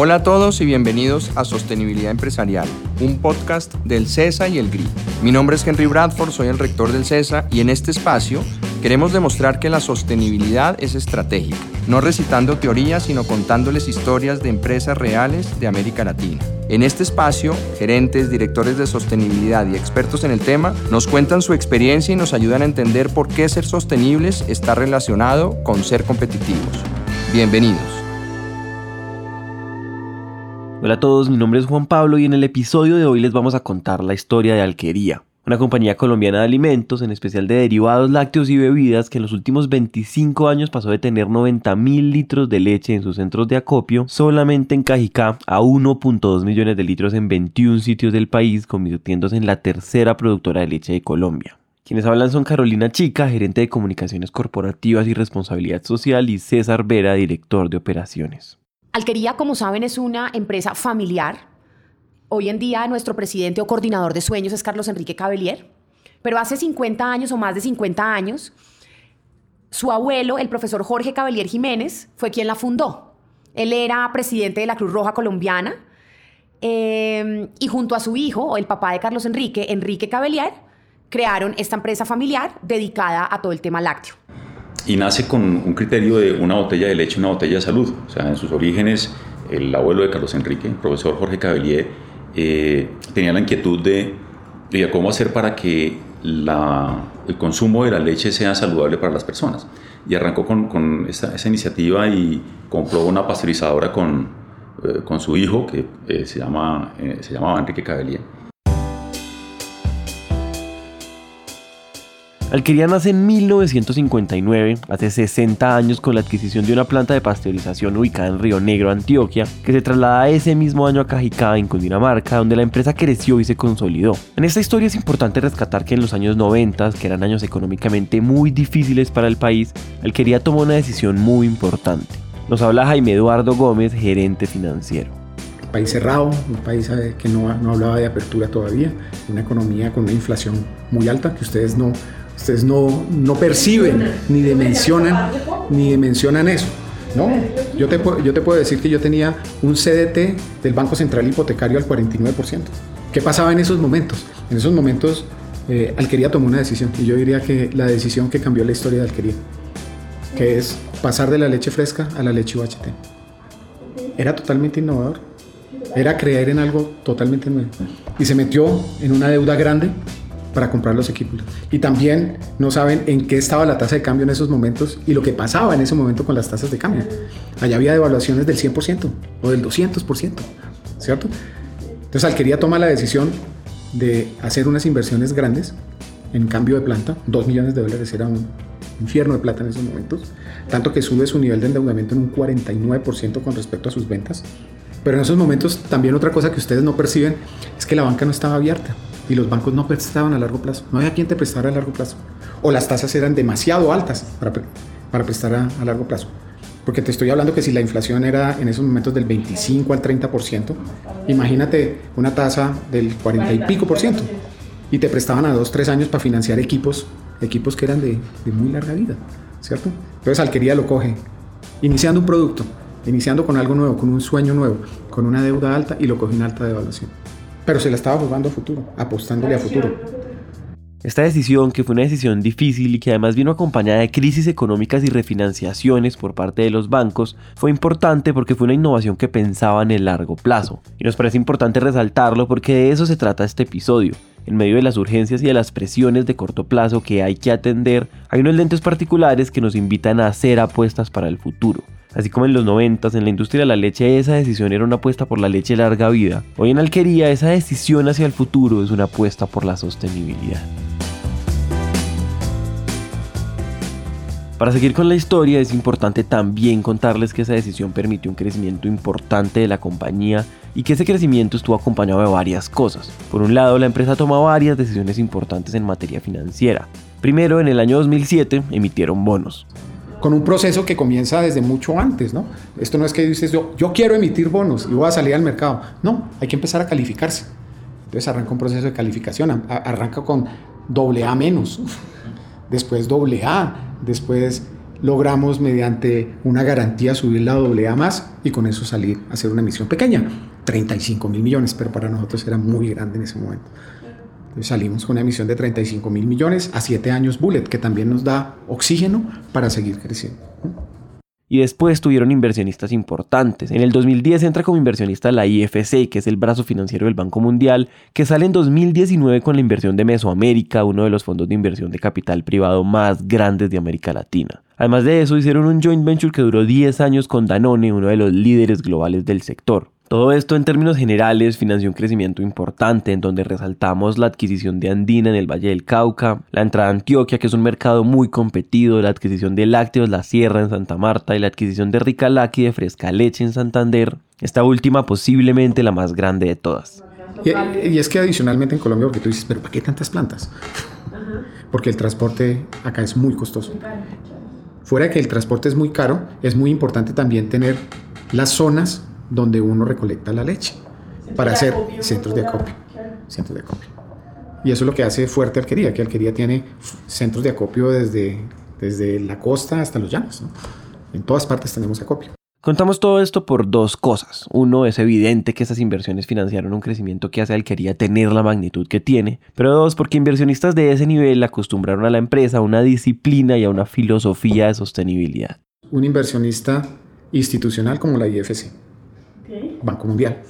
Hola a todos y bienvenidos a Sostenibilidad Empresarial, un podcast del CESA y el GRI. Mi nombre es Henry Bradford, soy el rector del CESA y en este espacio queremos demostrar que la sostenibilidad es estratégica, no recitando teorías, sino contándoles historias de empresas reales de América Latina. En este espacio, gerentes, directores de sostenibilidad y expertos en el tema nos cuentan su experiencia y nos ayudan a entender por qué ser sostenibles está relacionado con ser competitivos. Bienvenidos. Hola a todos, mi nombre es Juan Pablo y en el episodio de hoy les vamos a contar la historia de Alquería, una compañía colombiana de alimentos, en especial de derivados lácteos y bebidas, que en los últimos 25 años pasó de tener 90 mil litros de leche en sus centros de acopio solamente en Cajicá a 1.2 millones de litros en 21 sitios del país, convirtiéndose en la tercera productora de leche de Colombia. Quienes hablan son Carolina Chica, gerente de comunicaciones corporativas y responsabilidad social, y César Vera, director de operaciones. Alquería, como saben, es una empresa familiar. Hoy en día nuestro presidente o coordinador de sueños es Carlos Enrique Cabellier, pero hace 50 años o más de 50 años, su abuelo, el profesor Jorge Cabellier Jiménez, fue quien la fundó. Él era presidente de la Cruz Roja Colombiana eh, y junto a su hijo, el papá de Carlos Enrique, Enrique Cabellier, crearon esta empresa familiar dedicada a todo el tema lácteo y nace con un criterio de una botella de leche, una botella de salud. O sea, en sus orígenes, el abuelo de Carlos Enrique, el profesor Jorge Cabellier, eh, tenía la inquietud de, de, cómo hacer para que la, el consumo de la leche sea saludable para las personas. Y arrancó con, con esa, esa, iniciativa y compró una pasteurizadora con, eh, con su hijo, que eh, se, llama, se llamaba Enrique Cabellier Alquería nace en 1959, hace 60 años, con la adquisición de una planta de pasteurización ubicada en Río Negro, Antioquia, que se traslada ese mismo año a Cajicá, en Cundinamarca, donde la empresa creció y se consolidó. En esta historia es importante rescatar que en los años 90, que eran años económicamente muy difíciles para el país, Alquería tomó una decisión muy importante. Nos habla Jaime Eduardo Gómez, gerente financiero país cerrado, un país eh, que no, no, hablaba de apertura todavía, una economía con una inflación muy alta que ustedes no, Ustedes no, no perciben ni dimensionan, ni dimensionan eso. ¿no? Yo te, yo te puedo decir que yo tenía un CDT del Banco Central Hipotecario al 49%. ¿Qué pasaba en esos momentos? En esos momentos eh, Alquería tomó una decisión y yo diría que la decisión que cambió la historia de Alquería, que es pasar de la leche fresca a la leche UHT. Era totalmente innovador, era creer en algo totalmente nuevo y se metió en una deuda grande para comprar los equipos. Y también no saben en qué estaba la tasa de cambio en esos momentos y lo que pasaba en ese momento con las tasas de cambio. Allá había devaluaciones del 100% o del 200%, ¿cierto? Entonces Alquería toma la decisión de hacer unas inversiones grandes en cambio de planta, 2 millones de dólares era un infierno de plata en esos momentos, tanto que sube su nivel de endeudamiento en un 49% con respecto a sus ventas. Pero en esos momentos también otra cosa que ustedes no perciben es que la banca no estaba abierta y los bancos no prestaban a largo plazo. No había quien te prestara a largo plazo. O las tasas eran demasiado altas para, para prestar a, largo plazo. Porque te estoy hablando que si la inflación era en esos momentos del 25 al 30%, imagínate una tasa del 40 y pico por ciento. Y te prestaban a 2, 3 años para financiar equipos, equipos que eran de, de muy larga vida, ¿cierto? Entonces Alquería lo coge, iniciando un producto, iniciando con algo nuevo, con un sueño nuevo, con una deuda alta y lo coge en alta devaluación pero se la estaba jugando a futuro, apostándole a futuro. Esta decisión, que fue una decisión difícil y que además vino acompañada de crisis económicas y refinanciaciones por parte de los bancos, fue importante porque fue una innovación que pensaba en el largo plazo. Y nos parece importante resaltarlo porque de eso se trata este episodio. En medio de las urgencias y de las presiones de corto plazo que hay que atender, hay unos lentes particulares que nos invitan a hacer apuestas para el futuro. Así como en los 90 en la industria de la leche esa decisión era una apuesta por la leche larga vida, hoy en Alquería esa decisión hacia el futuro es una apuesta por la sostenibilidad. Para seguir con la historia es importante también contarles que esa decisión permitió un crecimiento importante de la compañía y que ese crecimiento estuvo acompañado de varias cosas. Por un lado, la empresa tomó varias decisiones importantes en materia financiera. Primero, en el año 2007 emitieron bonos con un proceso que comienza desde mucho antes, ¿no? Esto no es que dices yo, yo quiero emitir bonos y voy a salir al mercado. No, hay que empezar a calificarse. Entonces arranca un proceso de calificación, arranca con doble A menos, después doble A, después logramos mediante una garantía subir la AA más y con eso salir a hacer una emisión pequeña, 35 mil millones, pero para nosotros era muy grande en ese momento. Salimos con una emisión de 35 mil millones a 7 años Bullet, que también nos da oxígeno para seguir creciendo y después tuvieron inversionistas importantes. En el 2010 entra como inversionista la IFC, que es el brazo financiero del Banco Mundial, que sale en 2019 con la inversión de Mesoamérica, uno de los fondos de inversión de capital privado más grandes de América Latina. Además de eso, hicieron un joint venture que duró 10 años con Danone, uno de los líderes globales del sector. Todo esto en términos generales financió un crecimiento importante en donde resaltamos la adquisición de Andina en el Valle del Cauca, la entrada a Antioquia que es un mercado muy competido, la adquisición de lácteos La Sierra en Santa Marta y la adquisición de Rica Laqui de Fresca Leche en Santander, esta última posiblemente la más grande de todas. Y, es que adicionalmente en Colombia, porque tú dices, pero ¿para qué tantas plantas? Porque el transporte acá es muy costoso. Fuera de que el transporte es muy caro, es muy importante también tener las zonas donde uno recolecta la leche para hacer centros de acopio. Centros de acopio. Y eso es lo que hace fuerte Alquería, que Alquería tiene centros de acopio desde, desde la costa hasta los llanos. En todas partes tenemos acopio. Contamos todo esto por dos cosas. Uno, es evidente que esas inversiones financiaron un crecimiento que hace Alquería tener la magnitud que tiene. Pero dos, porque inversionistas de ese nivel acostumbraron a la empresa a una disciplina y a una filosofía de sostenibilidad. Un inversionista institucional como la IFC Banco Mundial,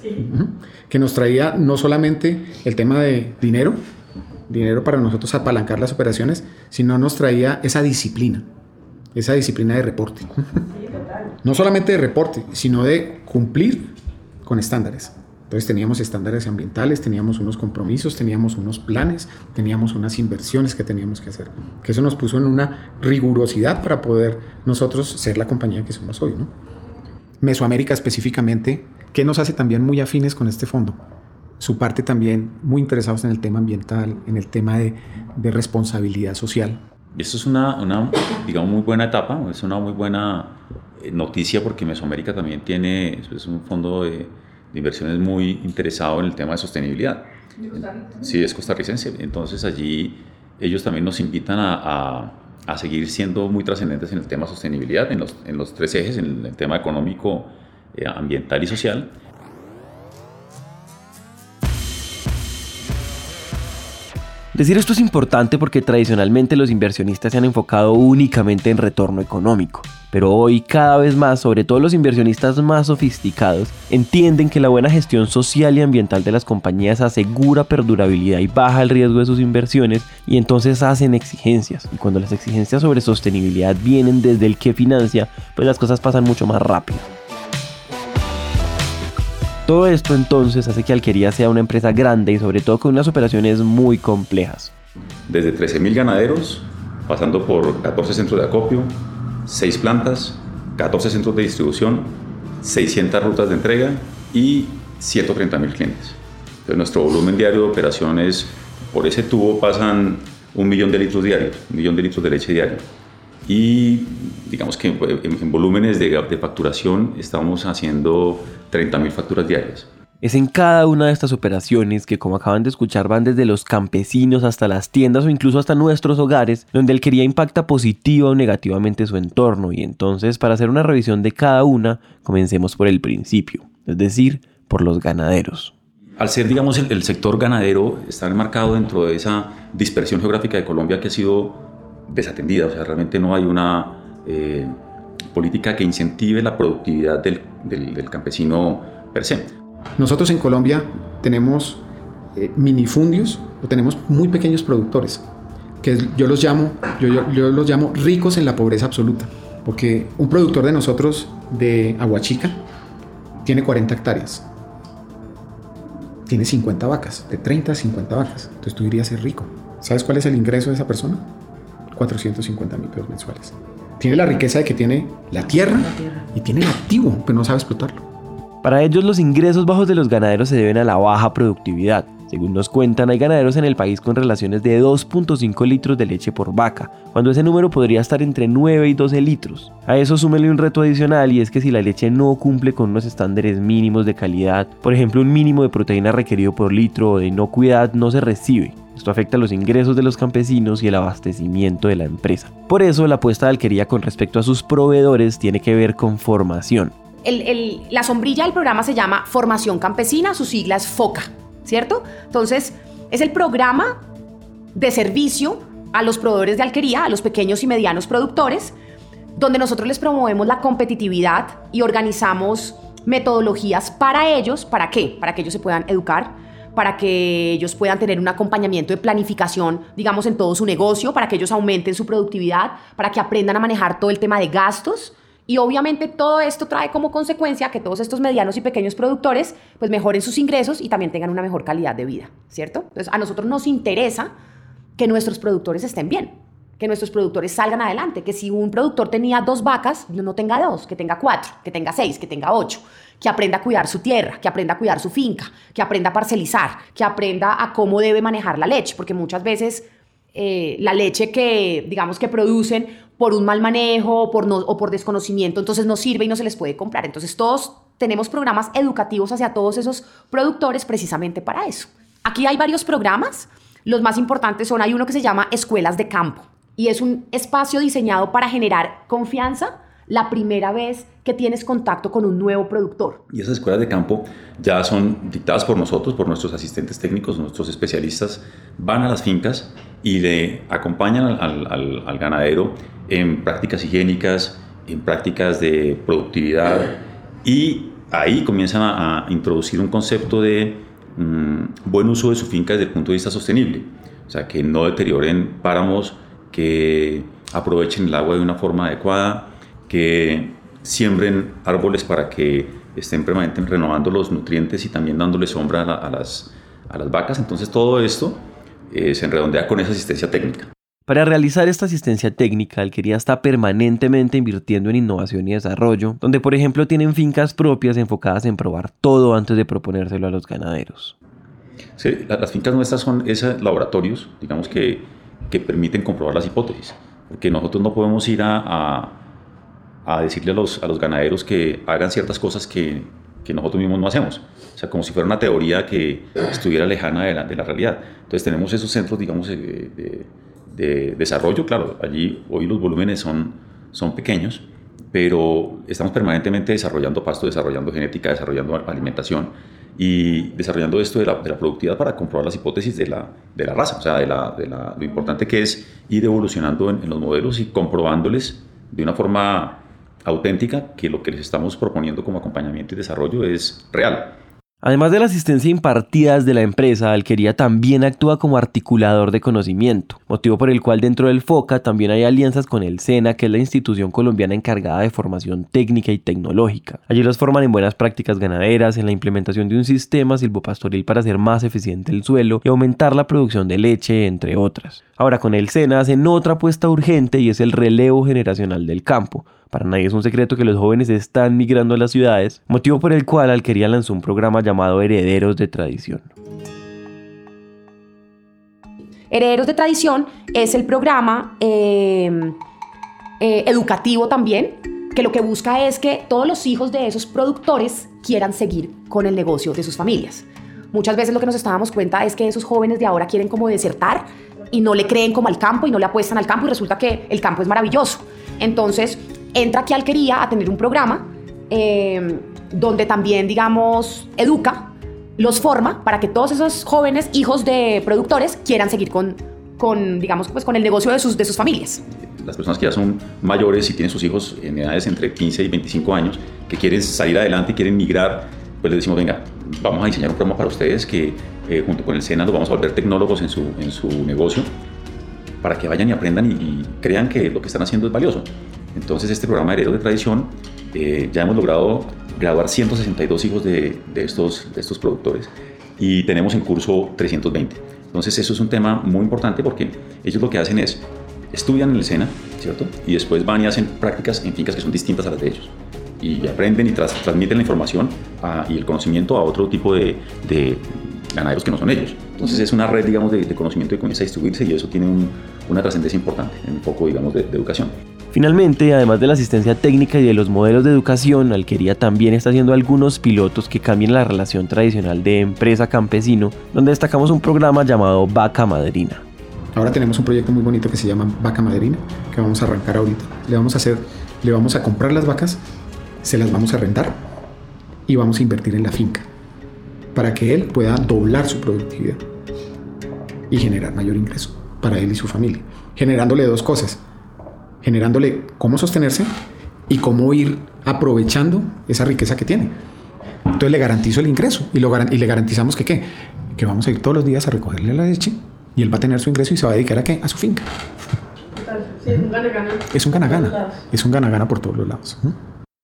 que nos traía no solamente el tema de dinero, dinero para nosotros apalancar las operaciones, sino nos traía esa disciplina, esa disciplina de reporte. no solamente de reporte, sino de cumplir con estándares. Entonces teníamos estándares ambientales, teníamos unos compromisos, teníamos unos planes, teníamos unas inversiones que teníamos que hacer. Que eso nos puso en una rigurosidad para poder nosotros ser la compañía que somos hoy. ¿no? Mesoamérica específicamente, que nos hace también muy afines con este fondo. Su parte también muy interesados en el tema ambiental, en el tema de, responsabilidad social. Esto es una, una, digamos, muy buena etapa, es una muy buena eh, noticia porque Mesoamérica también tiene, es un fondo de, inversiones muy interesado en el tema de sostenibilidad. Sí, es costarricense. Entonces allí ellos también nos invitan a a seguir siendo muy trascendentes en el tema sostenibilidad, en los, en los tres ejes, en el tema económico, eh, ambiental y social. Decir esto es importante porque tradicionalmente los inversionistas se han enfocado únicamente en retorno económico. Pero hoy cada vez más, sobre todo los inversionistas más sofisticados, entienden que la buena gestión social y ambiental de las compañías asegura perdurabilidad y baja el riesgo de sus inversiones y entonces hacen exigencias. Y cuando las exigencias sobre sostenibilidad vienen desde el que financia, pues las cosas pasan mucho más rápido. Todo esto entonces hace que Alquería sea una empresa grande y sobre todo con unas operaciones muy complejas. Desde 13.000 ganaderos, pasando por 14 centros de acopio, 6 plantas, 14 centros de distribución, 600 rutas de entrega y 130 mil clientes. Entonces nuestro volumen diario de operaciones por ese tubo pasan un millón de litros diarios, un millón de litros de leche diario. Y digamos que en, volúmenes de, de facturación estamos haciendo 30 mil facturas diarias. Es en cada una de estas operaciones que, como acaban de escuchar, van desde los campesinos hasta las tiendas o incluso hasta nuestros hogares, donde el quería impacta positiva o negativamente su entorno. Y entonces, para hacer una revisión de cada una, comencemos por el principio, es decir, por los ganaderos. Al ser, digamos, el, sector ganadero está enmarcado dentro de esa dispersión geográfica de Colombia que ha sido desatendida, o sea, realmente no hay una eh, política que incentive la productividad del, campesino per se. Nosotros en Colombia tenemos eh, minifundios o tenemos muy pequeños productores, que yo los llamo, yo, los llamo ricos en la pobreza absoluta, porque un productor de nosotros de Aguachica tiene 40 hectáreas, tiene 50 vacas, de 30 a 50 vacas, entonces tú dirías ser rico. ¿Sabes cuál es el ingreso de esa persona? 450 mil pesos mensuales. Tiene la riqueza de que tiene la tierra y tiene el activo, pero no sabe explotarlo. Para ellos los ingresos bajos de los ganaderos se deben a la baja productividad. Según nos cuentan, hay ganaderos en el país con relaciones de 2.5 litros de leche por vaca, cuando ese número podría estar entre 9 y 12 litros. A eso súmele un reto adicional y es que si la leche no cumple con unos estándares mínimos de calidad, por ejemplo un mínimo de proteína requerido por litro o de inocuidad, no se recibe. Esto afecta los ingresos de los campesinos y el abastecimiento de la empresa. Por eso la apuesta de Alquería con respecto a sus proveedores tiene que ver con formación. la sombrilla del programa se llama Formación Campesina, su sigla es FOCA. ¿Cierto? Entonces, es el programa de servicio a los proveedores de alquería, a los pequeños y medianos productores, donde nosotros les promovemos la competitividad y organizamos metodologías para ellos. ¿Para qué? Para que ellos se puedan educar, para que ellos puedan tener un acompañamiento de planificación, digamos, en todo su negocio, para que ellos aumenten su productividad, para que aprendan a manejar todo el tema de gastos y obviamente todo esto trae como consecuencia que todos estos medianos y pequeños productores pues mejoren sus ingresos y también tengan una mejor calidad de vida, ¿cierto? Entonces a nosotros nos interesa que nuestros productores estén bien, que nuestros productores salgan adelante, que si un productor tenía dos vacas, no tenga dos, que tenga cuatro, que tenga seis, que tenga ocho, que aprenda a cuidar su tierra, que aprenda a cuidar su finca, que aprenda a parcelizar, que aprenda a cómo debe manejar la leche, porque muchas veces eh, la leche que, digamos, que producen por un mal manejo o por, o por desconocimiento, entonces no sirve y no se les puede comprar. Entonces todos tenemos programas educativos hacia todos esos productores precisamente para eso. Aquí hay varios programas. Los más importantes son, hay uno que se llama Escuelas de Campo y es un espacio diseñado para generar confianza la primera vez que tienes contacto con un nuevo productor. Y esas escuelas de campo ya son dictadas por nosotros, por nuestros asistentes técnicos, nuestros especialistas, van a las fincas y le acompañan al, ganadero en prácticas higiénicas, en prácticas de productividad y ahí comienzan a, introducir un concepto de mm, buen uso de su finca desde el punto de vista sostenible. O sea, que no deterioren páramos, que aprovechen el agua de una forma adecuada, que siembren árboles para que estén permanentemente renovando los nutrientes y también dándole sombra a, las, a las vacas. Entonces todo esto eh, se redondea con esa asistencia técnica. Para realizar esta asistencia técnica, Alquería está permanentemente invirtiendo en innovación y desarrollo, donde por ejemplo tienen fincas propias enfocadas en probar todo antes de proponérselo a los ganaderos. Sí, las fincas nuestras son esos laboratorios, digamos que, que permiten comprobar las hipótesis, porque nosotros no podemos ir a a decirle a los, a los ganaderos que hagan ciertas cosas que, que, nosotros mismos no hacemos. O sea, como si fuera una teoría que estuviera lejana de la, de la realidad. Entonces tenemos esos centros, digamos, de, de, desarrollo. Claro, allí hoy los volúmenes son, son pequeños, pero estamos permanentemente desarrollando pasto, desarrollando genética, desarrollando alimentación y desarrollando esto de la, de la, productividad para comprobar las hipótesis de la, de la raza, o sea, de, la, de lo importante que es ir evolucionando en, en, los modelos y comprobándoles de una forma auténtica que lo que les estamos proponiendo como acompañamiento y desarrollo es real. Además de la asistencia impartida de la empresa, Alquería también actúa como articulador de conocimiento, motivo por el cual dentro del FOCA también hay alianzas con el SENA, que es la institución colombiana encargada de formación técnica y tecnológica. Allí los forman en buenas prácticas ganaderas, en la implementación de un sistema silvopastoril para hacer más eficiente el suelo y aumentar la producción de leche, entre otras. Ahora con el SENA hacen otra apuesta urgente y es el relevo generacional del campo, para nadie es un secreto que los jóvenes están migrando a las ciudades, motivo por el cual Alquería lanzó un programa llamado Herederos de Tradición. Herederos de Tradición es el programa eh, eh, educativo también, que lo que busca es que todos los hijos de esos productores quieran seguir con el negocio de sus familias. Muchas veces lo que nos estábamos cuenta es que esos jóvenes de ahora quieren como desertar y no le creen como al campo y no le apuestan al campo y resulta que el campo es maravilloso. Entonces, entra aquí Alquería a tener un programa eh, donde también, digamos, educa, los forma para que todos esos jóvenes hijos de productores quieran seguir con, con digamos, pues con el negocio de sus, de sus familias. Las personas que ya son mayores y tienen sus hijos en edades entre 15 y 25 años, que quieren salir adelante y quieren migrar, pues les decimos, venga, vamos a diseñar un programa para ustedes que eh, junto con el SENA los vamos a volver tecnólogos en su, en su negocio para que vayan y aprendan y, y crean que lo que están haciendo es valioso. Entonces, este programa Heredo de Tradición, eh, ya hemos logrado graduar 162 hijos de, estos, de estos productores y tenemos en curso 320. Entonces, eso es un tema muy importante porque ellos lo que hacen es estudian en el SENA, ¿cierto? Y después van y hacen prácticas en fincas que son distintas a las de ellos. Y aprenden y transmiten la información y el conocimiento a otro tipo de, ganaderos que no son ellos. Entonces es una red, digamos, de, conocimiento que comienza a distribuirse y eso tiene una trascendencia importante en un foco, digamos, de, educación. Finalmente, además de la asistencia técnica y de los modelos de educación, Alquería también está haciendo algunos pilotos que cambien la relación tradicional de empresa-campesino, donde destacamos un programa llamado Vaca Madrina. Ahora tenemos un proyecto muy bonito que se llama Vaca Madrina, que vamos a arrancar ahorita. Le vamos a hacer, le vamos a comprar las vacas, se las vamos a rentar y vamos a invertir en la finca para que él pueda doblar su productividad y generar mayor ingreso para él y su familia, generándole dos cosas, generándole cómo sostenerse y cómo ir aprovechando esa riqueza que tiene. Entonces le garantizo el ingreso y, y le garantizamos que qué, que vamos a ir todos los días a recogerle la leche y él va a tener su ingreso y se va a dedicar a qué, a su finca. es un gana-gana. Es un gana-gana. Es un gana-gana por todos los lados.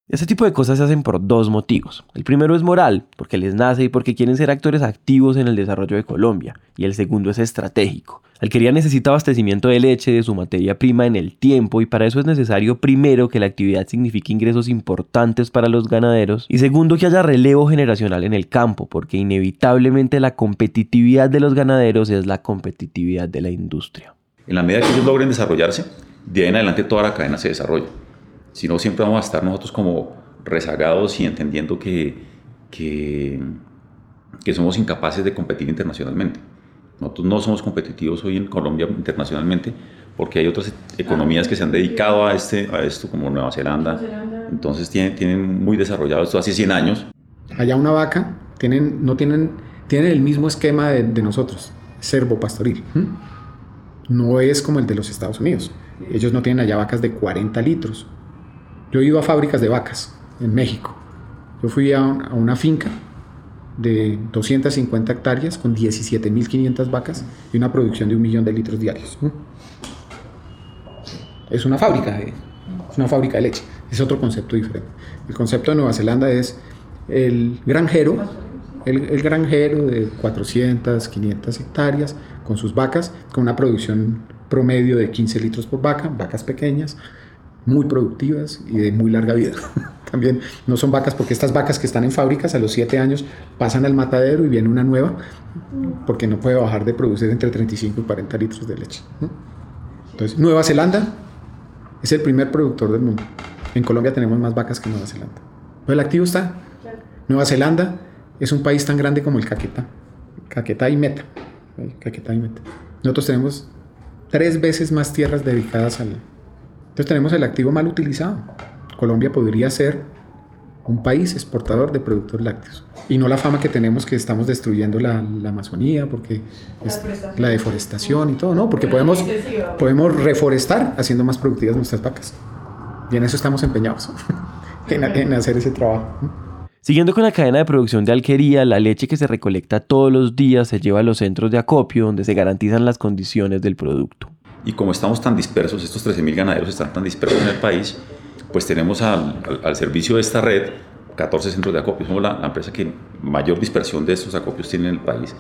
Este tipo de cosas se hacen por dos motivos. El primero es moral, porque les nace y porque quieren ser actores activos en el desarrollo de Colombia. Y el segundo es estratégico. Alquería necesita abastecimiento de leche de su materia prima en el tiempo y para eso es necesario primero que la actividad signifique ingresos importantes para los ganaderos y segundo que haya relevo generacional en el campo, porque inevitablemente la competitividad de los ganaderos es la competitividad de la industria. En la medida que ellos logren desarrollarse, de ahí en adelante toda la cadena se desarrolla si no siempre vamos a estar nosotros como rezagados y entendiendo que, que, que, somos incapaces de competir internacionalmente. Nosotros no somos competitivos hoy en Colombia internacionalmente porque hay otras economías que se han dedicado a, este, a esto, como Nueva Zelanda. Entonces tienen, tienen muy desarrollado esto hace 100 años. Allá una vaca tienen, no tienen, tienen el mismo esquema de, de nosotros, servo pastoril. No es como el de los Estados Unidos. Ellos no tienen allá vacas de 40 litros yo he ido a fábricas de vacas en México. Yo fui a, una finca de 250 hectáreas con 17.500 vacas y una producción de un millón de litros diarios. Es una fábrica, de, es una fábrica de leche. Es otro concepto diferente. El concepto de Nueva Zelanda es el granjero, el, el, granjero de 400, 500 hectáreas con sus vacas, con una producción promedio de 15 litros por vaca, vacas pequeñas, muy productivas y de muy larga vida. También no son vacas porque estas vacas que están en fábricas a los 7 años pasan al matadero y viene una nueva porque no puede bajar de producir entre 35 y 40 litros de leche. Entonces, Nueva Zelanda es el primer productor del mundo. En Colombia tenemos más vacas que Nueva Zelanda. Pero el activo está. Nueva Zelanda es un país tan grande como el Caquetá. Caquetá y Meta. Caquetá y Meta. Nosotros tenemos tres veces más tierras dedicadas al, entonces tenemos el activo mal utilizado. Colombia podría ser un país exportador de productos lácteos y no la fama que tenemos que estamos destruyendo la, Amazonía porque la, deforestación y todo, no, porque podemos, podemos reforestar haciendo más productivas nuestras vacas. Y en eso estamos empeñados, en, en hacer ese trabajo. Siguiendo con la cadena de producción de alquería, la leche que se recolecta todos los días se lleva a los centros de acopio donde se garantizan las condiciones del producto. Y como estamos tan dispersos, estos 13.000 ganaderos están tan dispersos en el país, pues tenemos al, al, servicio de esta red 14 centros de acopio. Somos la, empresa que mayor dispersión de estos acopios tiene en el país.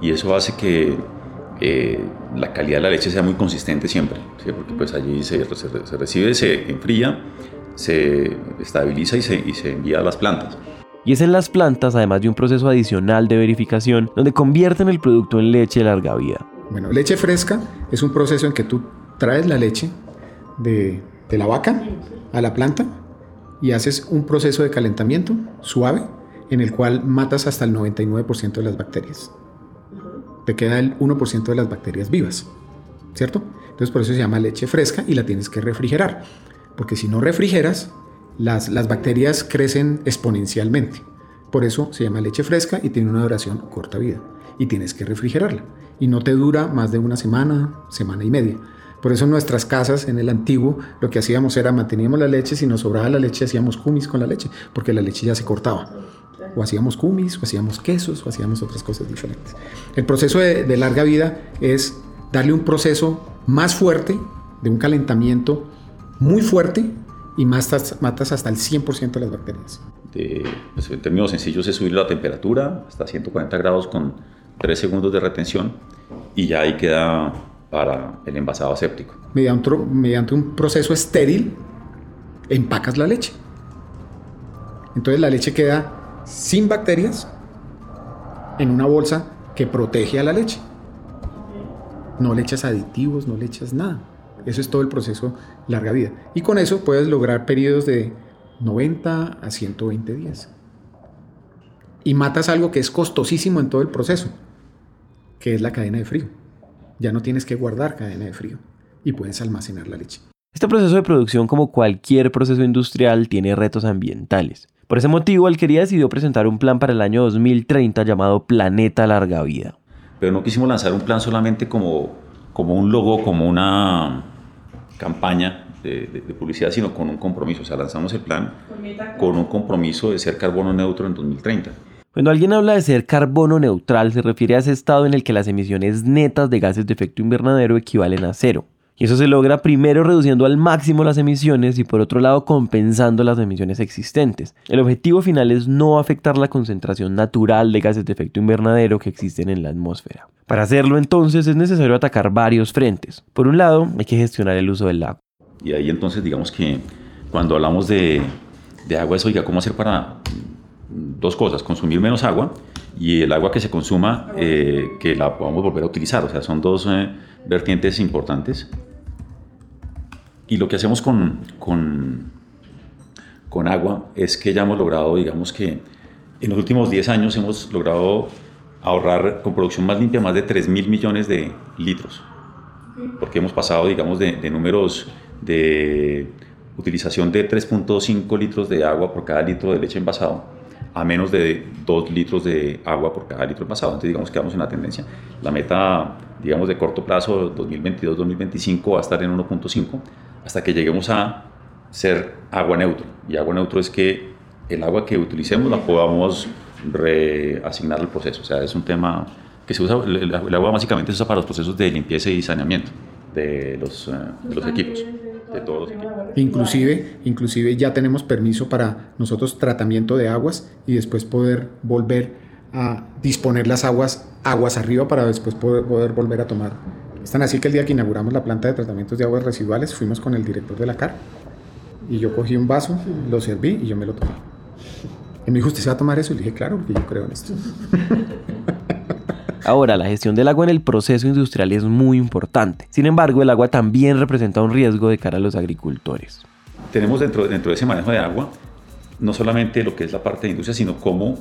Y eso hace que eh, la calidad de la leche sea muy consistente siempre. Porque pues allí se, se, recibe, se enfría, se estabiliza y se, y se envía a las plantas. Y es en las plantas, además de un proceso adicional de verificación, donde convierten el producto en leche de larga vida. Bueno, leche fresca es un proceso en que tú traes la leche de, la vaca a la planta y haces un proceso de calentamiento suave en el cual matas hasta el 99% de las bacterias. Te queda el 1% de las bacterias vivas, ¿cierto? Entonces por eso se llama leche fresca y la tienes que refrigerar, porque si no refrigeras, las, las bacterias crecen exponencialmente. Por eso se llama leche fresca y tiene una duración corta vida y tienes que refrigerarla y no te dura más de una semana, semana y media. Por eso en nuestras casas, en el antiguo, lo que hacíamos era manteníamos la leche, si nos sobraba la leche hacíamos cumis con la leche, porque la leche ya se cortaba. O hacíamos cumis, o hacíamos quesos, o hacíamos otras cosas diferentes. El proceso de, larga vida es darle un proceso más fuerte, de un calentamiento muy fuerte, y matas, matas hasta el 100% de las bacterias. Pues, en términos sencillos es subir la temperatura hasta 140 grados con 3 segundos de retención y ya ahí queda para el envasado séptico. Mediante, mediante un proceso estéril, empacas la leche. Entonces la leche queda sin bacterias en una bolsa que protege a la leche. No le echas aditivos, no le echas nada. Eso es todo el proceso larga vida. Y con eso puedes lograr periodos de 90 a 120 días. Y matas algo que es costosísimo en todo el proceso, que es la cadena de frío. Ya no tienes que guardar cadena de frío y puedes almacenar la leche. Este proceso de producción, como cualquier proceso industrial, tiene retos ambientales. Por ese motivo, Alquería decidió presentar un plan para el año 2030 llamado Planeta Larga Vida. Pero no quisimos lanzar un plan solamente como, como un logo, como una campaña de, de, publicidad, sino con un compromiso. O sea, lanzamos el plan con un compromiso de ser carbono neutro en 2030. Cuando alguien habla de ser carbono neutral, se refiere a ese estado en el que las emisiones netas de gases de efecto invernadero equivalen a cero. Y eso se logra primero reduciendo al máximo las emisiones y por otro lado compensando las emisiones existentes. El objetivo final es no afectar la concentración natural de gases de efecto invernadero que existen en la atmósfera. Para hacerlo entonces es necesario atacar varios frentes. Por un lado hay que gestionar el uso del agua. Y ahí entonces digamos que cuando hablamos de, agua es, oiga, ¿cómo hacer para dos cosas? Consumir menos agua y el agua que se consuma eh, que la podamos volver a utilizar. O sea, son dos eh, vertientes importantes. Y lo que hacemos con, con, con, agua es que ya hemos logrado, digamos que en los últimos 10 años hemos logrado ahorrar con producción más limpia más de 3 mil millones de litros. Porque hemos pasado, digamos, de, de números de utilización de 3.5 litros de agua por cada litro de leche envasado a menos de 2 litros de agua por cada litro envasado. Entonces, digamos que vamos en la tendencia. La meta, digamos, de corto plazo, 2022-2025, va a estar en 1.5 hasta que lleguemos a ser agua neutro. Y agua neutro es que el agua que utilicemos la podamos reasignar al proceso. O sea, es un tema que se usa, el, agua básicamente se usa para los procesos de limpieza y saneamiento de los, eh, de los equipos, de todos los equipos. Inclusive, inclusive ya tenemos permiso para nosotros tratamiento de aguas y después poder volver a disponer las aguas aguas arriba para después poder, poder volver a tomar es tan así que el día que inauguramos la planta de tratamientos de aguas residuales fuimos con el director de la CAR y yo cogí un vaso, lo serví y yo me lo tomé. Y me dijo, ¿usted se va a tomar eso? Y le dije, claro, porque yo creo en esto. Ahora, la gestión del agua en el proceso industrial es muy importante. Sin embargo, el agua también representa un riesgo de cara a los agricultores. Tenemos dentro, dentro de ese manejo de agua no solamente lo que es la parte de industria, sino cómo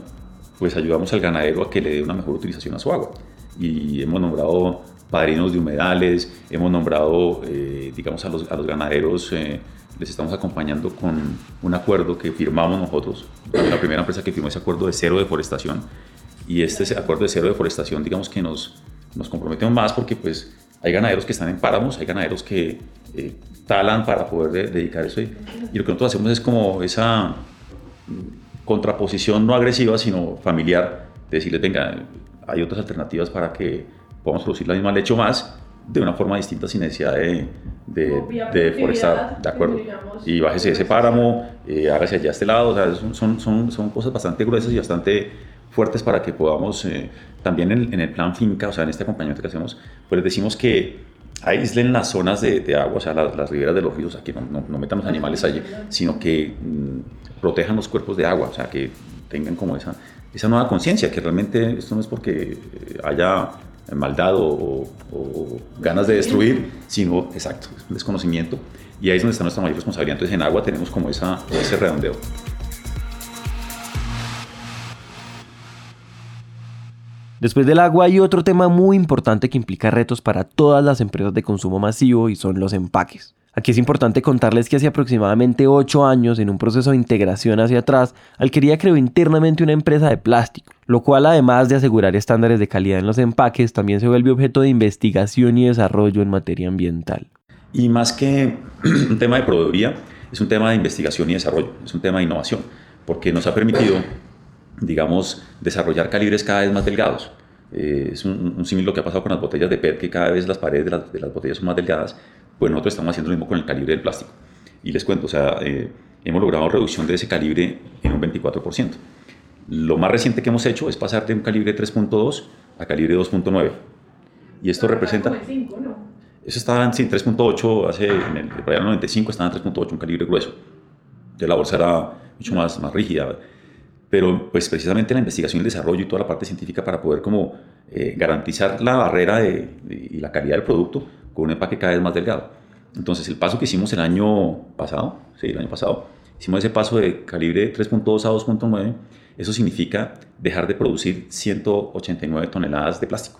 pues ayudamos al ganadero a que le dé una mejor utilización a su agua. Y hemos nombrado padrinos de humedales, hemos nombrado, eh, digamos, a los, a los ganaderos, eh, les estamos acompañando con un acuerdo que firmamos nosotros, la primera empresa que firmó ese acuerdo de cero deforestación, y este acuerdo de cero deforestación, digamos que nos, nos comprometemos más porque pues hay ganaderos que están en páramos, hay ganaderos que eh, talan para poder dedicar eso, y, y lo que nosotros hacemos es como esa contraposición no agresiva, sino familiar, de decirles, venga, hay otras alternativas para que podamos producir la misma leche o más de una forma distinta sin necesidad de, de, de deforestar, ¿de acuerdo? Y bájese ese páramo, eh, hágase allá a este lado, o sea, son, son, son cosas bastante gruesas y bastante fuertes para que podamos, eh, también en, en, el plan finca, o sea, en este acompañamiento que hacemos, pues les decimos que aíslen las zonas de, de agua, o sea, las, las, riberas de los ríos, aquí no, no, no, metan los animales allí, sino que mmm, protejan los cuerpos de agua, o sea, que tengan como esa, esa nueva conciencia, que realmente esto no es porque haya maldad o, o, ganas de destruir, sino, exacto, desconocimiento. Y ahí es donde está nuestra mayor responsabilidad. Entonces en agua tenemos como esa, ese redondeo. Después del agua hay otro tema muy importante que implica retos para todas las empresas de consumo masivo y son los empaques. Aquí es importante contarles que hace aproximadamente 8 años, en un proceso de integración hacia atrás, Alquería creó internamente una empresa de plástico, lo cual además de asegurar estándares de calidad en los empaques, también se vuelve objeto de investigación y desarrollo en materia ambiental. Y más que un tema de proveeduría, es un tema de investigación y desarrollo, es un tema de innovación, porque nos ha permitido, digamos, desarrollar calibres cada vez más delgados. Eh, es un, un símil lo que ha pasado con las botellas de PET, que cada vez las paredes de las, de las botellas son más delgadas, pues nosotros estamos haciendo lo mismo con el calibre del plástico. Y les cuento, o sea, eh, hemos logrado reducción de ese calibre en un 24%. Lo más reciente que hemos hecho es pasar de un calibre 3.2 a calibre 2.9. Y esto representa... Eso estaba en sí, 3.8, hace, en el, en el 95 estaba en 3.8, un calibre grueso. De la bolsa era mucho más, más rígida. Pero pues precisamente la investigación el desarrollo y toda la parte científica para poder como eh, garantizar la barrera y la calidad del producto con un empaque cada vez más delgado. Entonces, el paso que hicimos el año pasado, sí, el año pasado, hicimos ese paso de calibre 3.2 a 2.9, eso significa dejar de producir 189 toneladas de plástico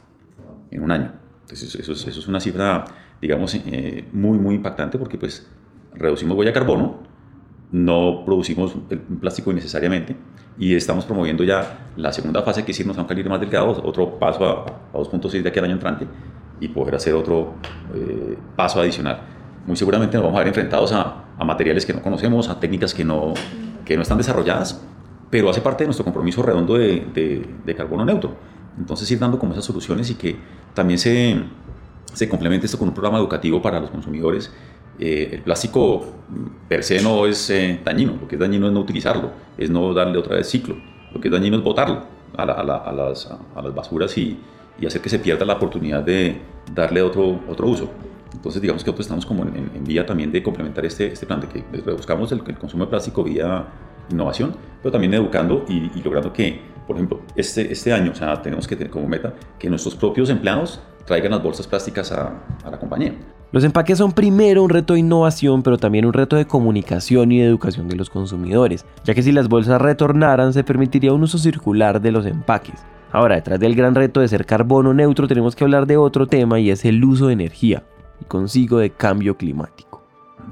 en un año. Entonces, eso, eso es una cifra, digamos, eh, muy, muy impactante porque pues reducimos huella de carbono, no producimos el plástico innecesariamente y estamos promoviendo ya la segunda fase que irnos a un calibre más delgado, otro paso a, a 2.6 de aquí al año entrante y poder hacer otro eh, paso adicional. Muy seguramente nos vamos a ver enfrentados a, a, materiales que no conocemos, a técnicas que no, que no están desarrolladas, pero hace parte de nuestro compromiso redondo de, de, de carbono neutro. Entonces ir dando como esas soluciones y que también se, se complemente esto con un programa educativo para los consumidores eh, el plástico per se no es eh, dañino, lo que es dañino es no utilizarlo, es no darle otra vez ciclo, lo que es dañino es botarlo a, a, las, a las, basuras y, y, hacer que se pierda la oportunidad de darle otro, otro uso. Entonces digamos que nosotros estamos como en, vía también de complementar este, este plan, de que buscamos el, el, consumo de plástico vía innovación, pero también educando y, y logrando que, por ejemplo, este, este año, o sea, tenemos que tener como meta que nuestros propios empleados traigan las bolsas plásticas a, a la compañía. Los empaques son primero un reto de innovación, pero también un reto de comunicación y de educación de los consumidores, ya que si las bolsas retornaran se permitiría un uso circular de los empaques. Ahora, detrás del gran reto de ser carbono neutro, tenemos que hablar de otro tema y es el uso de energía, y consigo de cambio climático.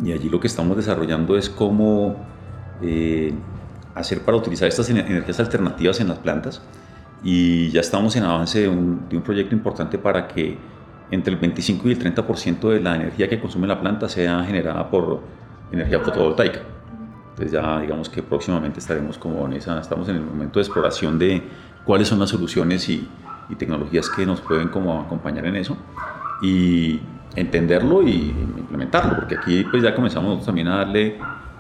Y allí lo que estamos desarrollando es cómo eh, hacer para utilizar estas energías alternativas en las plantas, y ya estamos en avance de un, de un proyecto importante para que entre el 25 y el 30% de la energía que consume la planta sea generada por energía fotovoltaica. Entonces ya digamos que próximamente estaremos como en esa, estamos en el momento de exploración de cuáles son las soluciones y, tecnologías que nos pueden como acompañar en eso y entenderlo y implementarlo, porque aquí pues ya comenzamos también a darle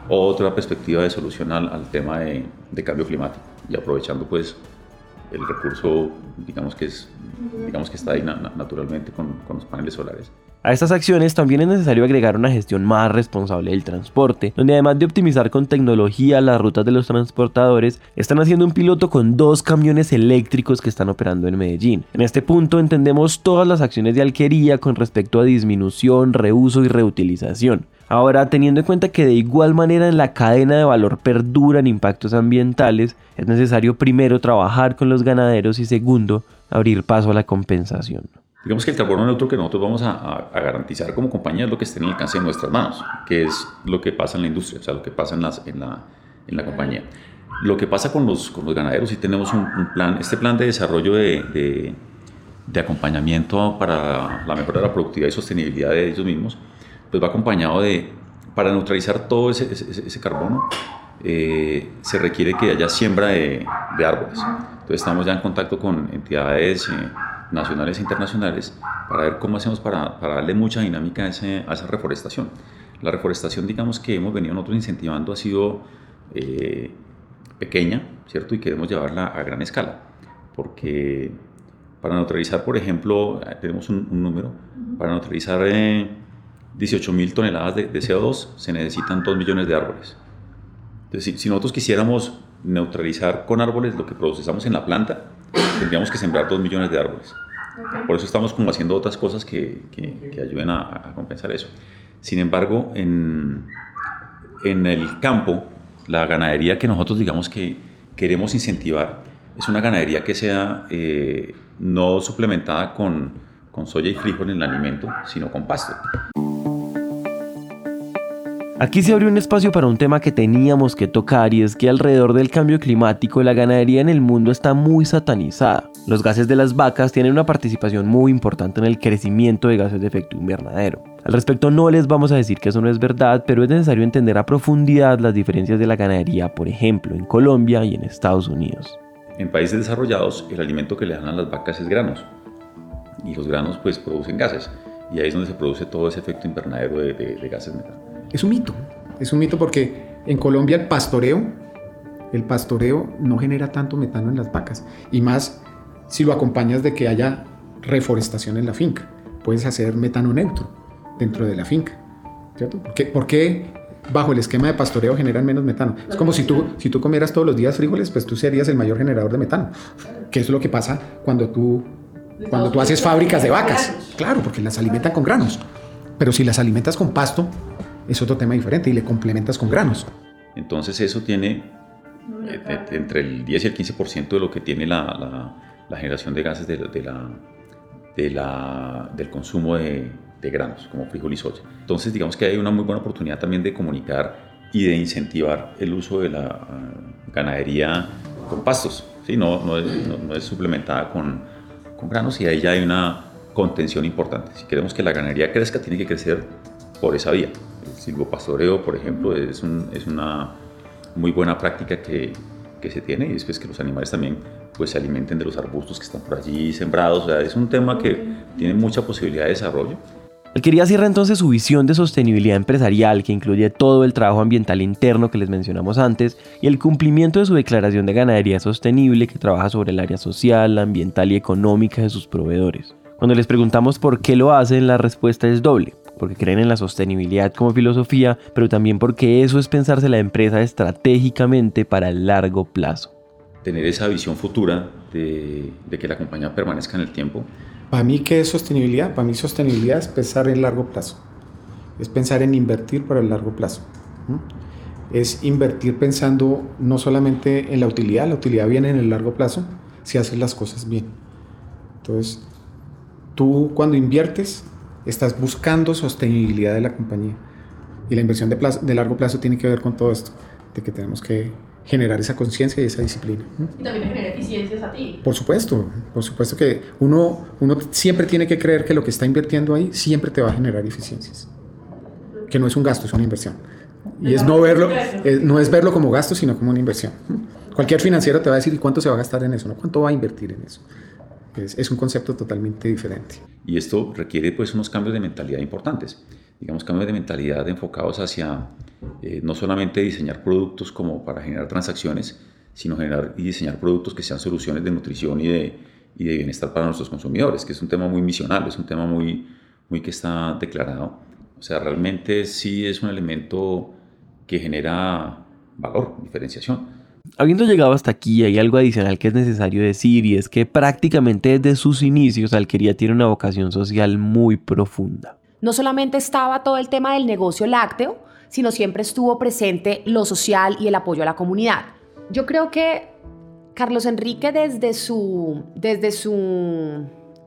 otra perspectiva de solución al, al tema de, de cambio climático y aprovechando pues el recurso, digamos que, es, digamos que está ahí naturalmente con, con los paneles solares. A estas acciones también es necesario agregar una gestión más responsable del transporte, donde además de optimizar con tecnología las rutas de los transportadores, están haciendo un piloto con dos camiones eléctricos que están operando en Medellín. En este punto entendemos todas las acciones de alquería con respecto a disminución, reuso y reutilización. Ahora, teniendo en cuenta que de igual manera en la cadena de valor perduran impactos ambientales, es necesario primero trabajar con los ganaderos y segundo, abrir paso a la compensación. Digamos que el carbono neutro que nosotros vamos a, a, garantizar como compañía es lo que esté en el alcance de nuestras manos, que es lo que pasa en la industria, o sea, lo que pasa en, las, en, la, en la compañía. Lo que pasa con los, con los ganaderos, si tenemos un, un, plan, este plan de desarrollo de, de, de acompañamiento para la mejora de la productividad y sostenibilidad de ellos mismos, pues va acompañado de, para neutralizar todo ese, ese, ese carbono, eh, se requiere que haya siembra de, de, árboles. Entonces estamos ya en contacto con entidades eh, nacionales e internacionales para ver cómo hacemos para, para darle mucha dinámica a, ese, a, esa reforestación. La reforestación, digamos, que hemos venido nosotros incentivando ha sido eh, pequeña, ¿cierto? Y queremos llevarla a gran escala, porque para neutralizar, por ejemplo, tenemos un, un número, para neutralizar 18 mil toneladas de, de, CO2 se necesitan 2 millones de árboles. Entonces, si, si, nosotros quisiéramos neutralizar con árboles lo que procesamos en la planta, tendríamos que sembrar 2 millones de árboles. Okay. Por eso estamos como haciendo otras cosas que, que, que ayuden a, a, compensar eso. Sin embargo, en, en el campo, la ganadería que nosotros digamos que queremos incentivar es una ganadería que sea eh, no suplementada con, con soya y frijol en el alimento, sino con pasto. Aquí se abrió un espacio para un tema que teníamos que tocar y es que alrededor del cambio climático la ganadería en el mundo está muy satanizada. Los gases de las vacas tienen una participación muy importante en el crecimiento de gases de efecto invernadero. Al respecto no les vamos a decir que eso no es verdad, pero es necesario entender a profundidad las diferencias de la ganadería, por ejemplo, en Colombia y en Estados Unidos. En países desarrollados el alimento que le dan a las vacas es granos y los granos pues producen gases y ahí es donde se produce todo ese efecto invernadero de, gases metano es un mito. Es un mito porque en Colombia el pastoreo, el pastoreo no genera tanto metano en las vacas. Y más si lo acompañas de que haya reforestación en la finca. Puedes hacer metano neutro dentro de la finca. ¿Cierto? ¿Por qué, ¿Por qué bajo el esquema de pastoreo generan menos metano? Es como si tú, si tú comieras todos los días frijoles, pues tú serías el mayor generador de metano. Que es lo que pasa cuando tú cuando tú haces fábricas de vacas. Claro, porque las alimentan con granos. Pero si las alimentas con pasto, es otro tema diferente y le complementas con granos. Entonces eso tiene eh, entre el 10 y el 15% de lo que tiene la, generación de gases de, la, de la, del consumo de, de granos, como frijol y soya. Entonces digamos que hay una muy buena oportunidad también de comunicar y de incentivar el uso de la uh, ganadería con pastos. ¿sí? No, no, es, no, es suplementada con, con granos y ahí ya hay una contención importante. Si queremos que la ganadería crezca, tiene que crecer por esa vía. El silvopastoreo, por ejemplo, es, un, es una muy buena práctica que, que, se tiene y después que los animales también pues, se alimenten de los arbustos que están por allí sembrados. O sea, es un tema que tiene mucha posibilidad de desarrollo Alquería cierra entonces su visión de sostenibilidad empresarial que incluye todo el trabajo ambiental interno que les mencionamos antes y el cumplimiento de su declaración de ganadería sostenible que trabaja sobre el área social, ambiental y económica de sus proveedores. Cuando les preguntamos por qué lo hacen, la respuesta es doble, porque creen en la sostenibilidad como filosofía, pero también porque eso es pensarse la empresa estratégicamente para el largo plazo. Tener esa visión futura de, de que la compañía permanezca en el tiempo para mí, ¿qué es sostenibilidad? Para mí, sostenibilidad es pensar en largo plazo. Es pensar en invertir para el largo plazo. Es invertir pensando no solamente en la utilidad, la utilidad viene en el largo plazo si haces las cosas bien. Entonces, tú cuando inviertes, estás buscando sostenibilidad de la compañía. Y la inversión de, de largo plazo tiene que ver con todo esto, de que tenemos que generar esa conciencia y esa disciplina. Y también genera eficiencias a ti. Por supuesto, por supuesto que uno, uno siempre tiene que creer que lo que está invirtiendo ahí siempre te va a generar eficiencias. Que no es un gasto, es una inversión. Y es no verlo, no es verlo como gasto, sino como una inversión. Cualquier financiero te va a decir, ¿y cuánto se va a gastar en eso? ¿no? ¿Cuánto va a invertir en eso? Es, es un concepto totalmente diferente. Y esto requiere pues unos cambios de mentalidad importantes digamos, cambios de mentalidad enfocados hacia eh, no solamente diseñar productos como para generar transacciones, sino generar y diseñar productos que sean soluciones de nutrición y de, y de bienestar para nuestros consumidores, que es un tema muy misional, es un tema muy, muy que está declarado. O sea, realmente sí es un elemento que genera valor, diferenciación. Habiendo llegado hasta aquí, hay algo adicional que es necesario decir y es que prácticamente desde sus inicios Alquería tiene una vocación social muy profunda no solamente estaba todo el tema del negocio lácteo, sino siempre estuvo presente lo social y el apoyo a la comunidad. Yo creo que Carlos Enrique desde su, desde su,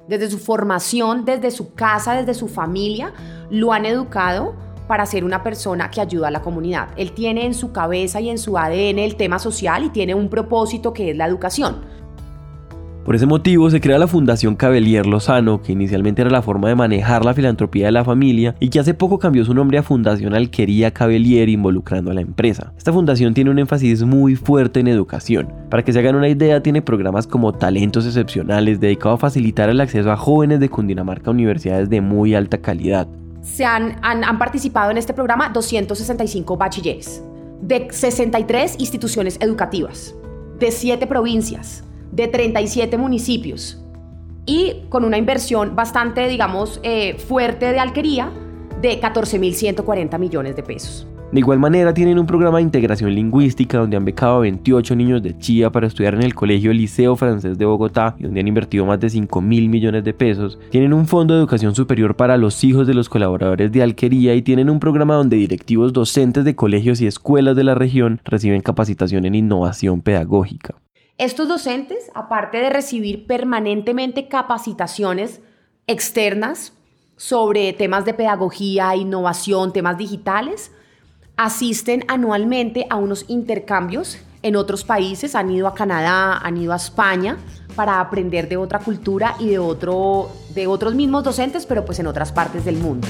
desde su formación, desde su casa, desde su familia, lo han educado para ser una persona que ayuda a la comunidad. Él tiene en su cabeza y en su ADN el tema social y tiene un propósito que es la educación. Por ese motivo se crea la Fundación Cabelier Lozano, que inicialmente era la forma de manejar la filantropía de la familia y que hace poco cambió su nombre a Fundación Alquería Cabelier involucrando a la empresa. Esta fundación tiene un énfasis muy fuerte en educación. Para que se hagan una idea, tiene programas como Talentos Excepcionales dedicados a facilitar el acceso a jóvenes de Cundinamarca a universidades de muy alta calidad. Se han, han, han participado en este programa 265 bachilleres de 63 instituciones educativas de 7 provincias de 37 municipios y con una inversión bastante, digamos, eh, fuerte de alquería de 14.140 millones de pesos. De igual manera, tienen un programa de integración lingüística donde han becado a 28 niños de Chía para estudiar en el Colegio Liceo Francés de Bogotá y donde han invertido más de 5 mil millones de pesos. Tienen un fondo de educación superior para los hijos de los colaboradores de Alquería y tienen un programa donde directivos docentes de colegios y escuelas de la región reciben capacitación en innovación pedagógica. Estos docentes, aparte de recibir permanentemente capacitaciones externas sobre temas de pedagogía, innovación, temas digitales, asisten anualmente a unos intercambios en otros países, han ido a Canadá, han ido a España para aprender de otra cultura y de, otro, de otros mismos docentes, pero pues en otras partes del mundo.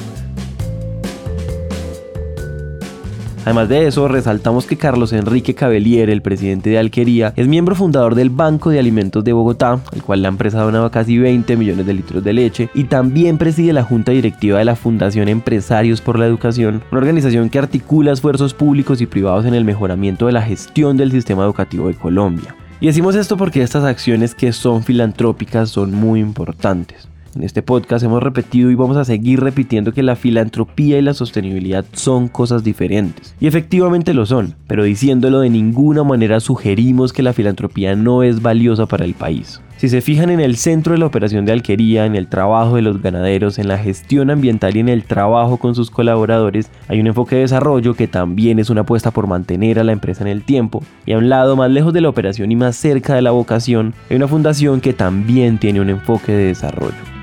Además de eso, resaltamos que Carlos Enrique Cabelier, el presidente de Alquería, es miembro fundador del Banco de Alimentos de Bogotá, el cual la empresa donaba casi 20 millones de litros de leche, y también preside la junta directiva de la Fundación Empresarios por la Educación, una organización que articula esfuerzos públicos y privados en el mejoramiento de la gestión del sistema educativo de Colombia. Y decimos esto porque estas acciones que son filantrópicas son muy importantes. En este podcast hemos repetido y vamos a seguir repitiendo que la filantropía y la sostenibilidad son cosas diferentes. Y efectivamente lo son, pero diciéndolo de ninguna manera sugerimos que la filantropía no es valiosa para el país. Si se fijan en el centro de la operación de alquería, en el trabajo de los ganaderos, en la gestión ambiental y en el trabajo con sus colaboradores, hay un enfoque de desarrollo que también es una apuesta por mantener a la empresa en el tiempo. Y a un lado, más lejos de la operación y más cerca de la vocación, hay una fundación que también tiene un enfoque de desarrollo.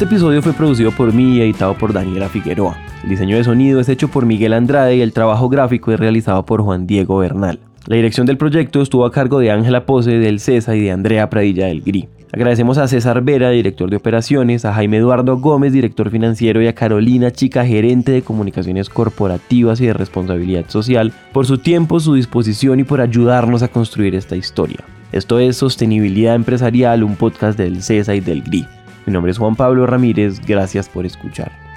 Este episodio fue producido por mí y editado por Daniela Figueroa. El diseño de sonido es hecho por Miguel Andrade y el trabajo gráfico es realizado por Juan Diego Bernal. La dirección del proyecto estuvo a cargo de Ángela Pose del CESA y de Andrea Pradilla del GRI. Agradecemos a César Vera, director de operaciones, a Jaime Eduardo Gómez, director financiero, y a Carolina Chica, gerente de comunicaciones corporativas y de responsabilidad social, por su tiempo, su disposición y por ayudarnos a construir esta historia. Esto es Sostenibilidad Empresarial, un podcast del CESA y del GRI. Mi nombre es Juan Pablo Ramírez, gracias por escuchar.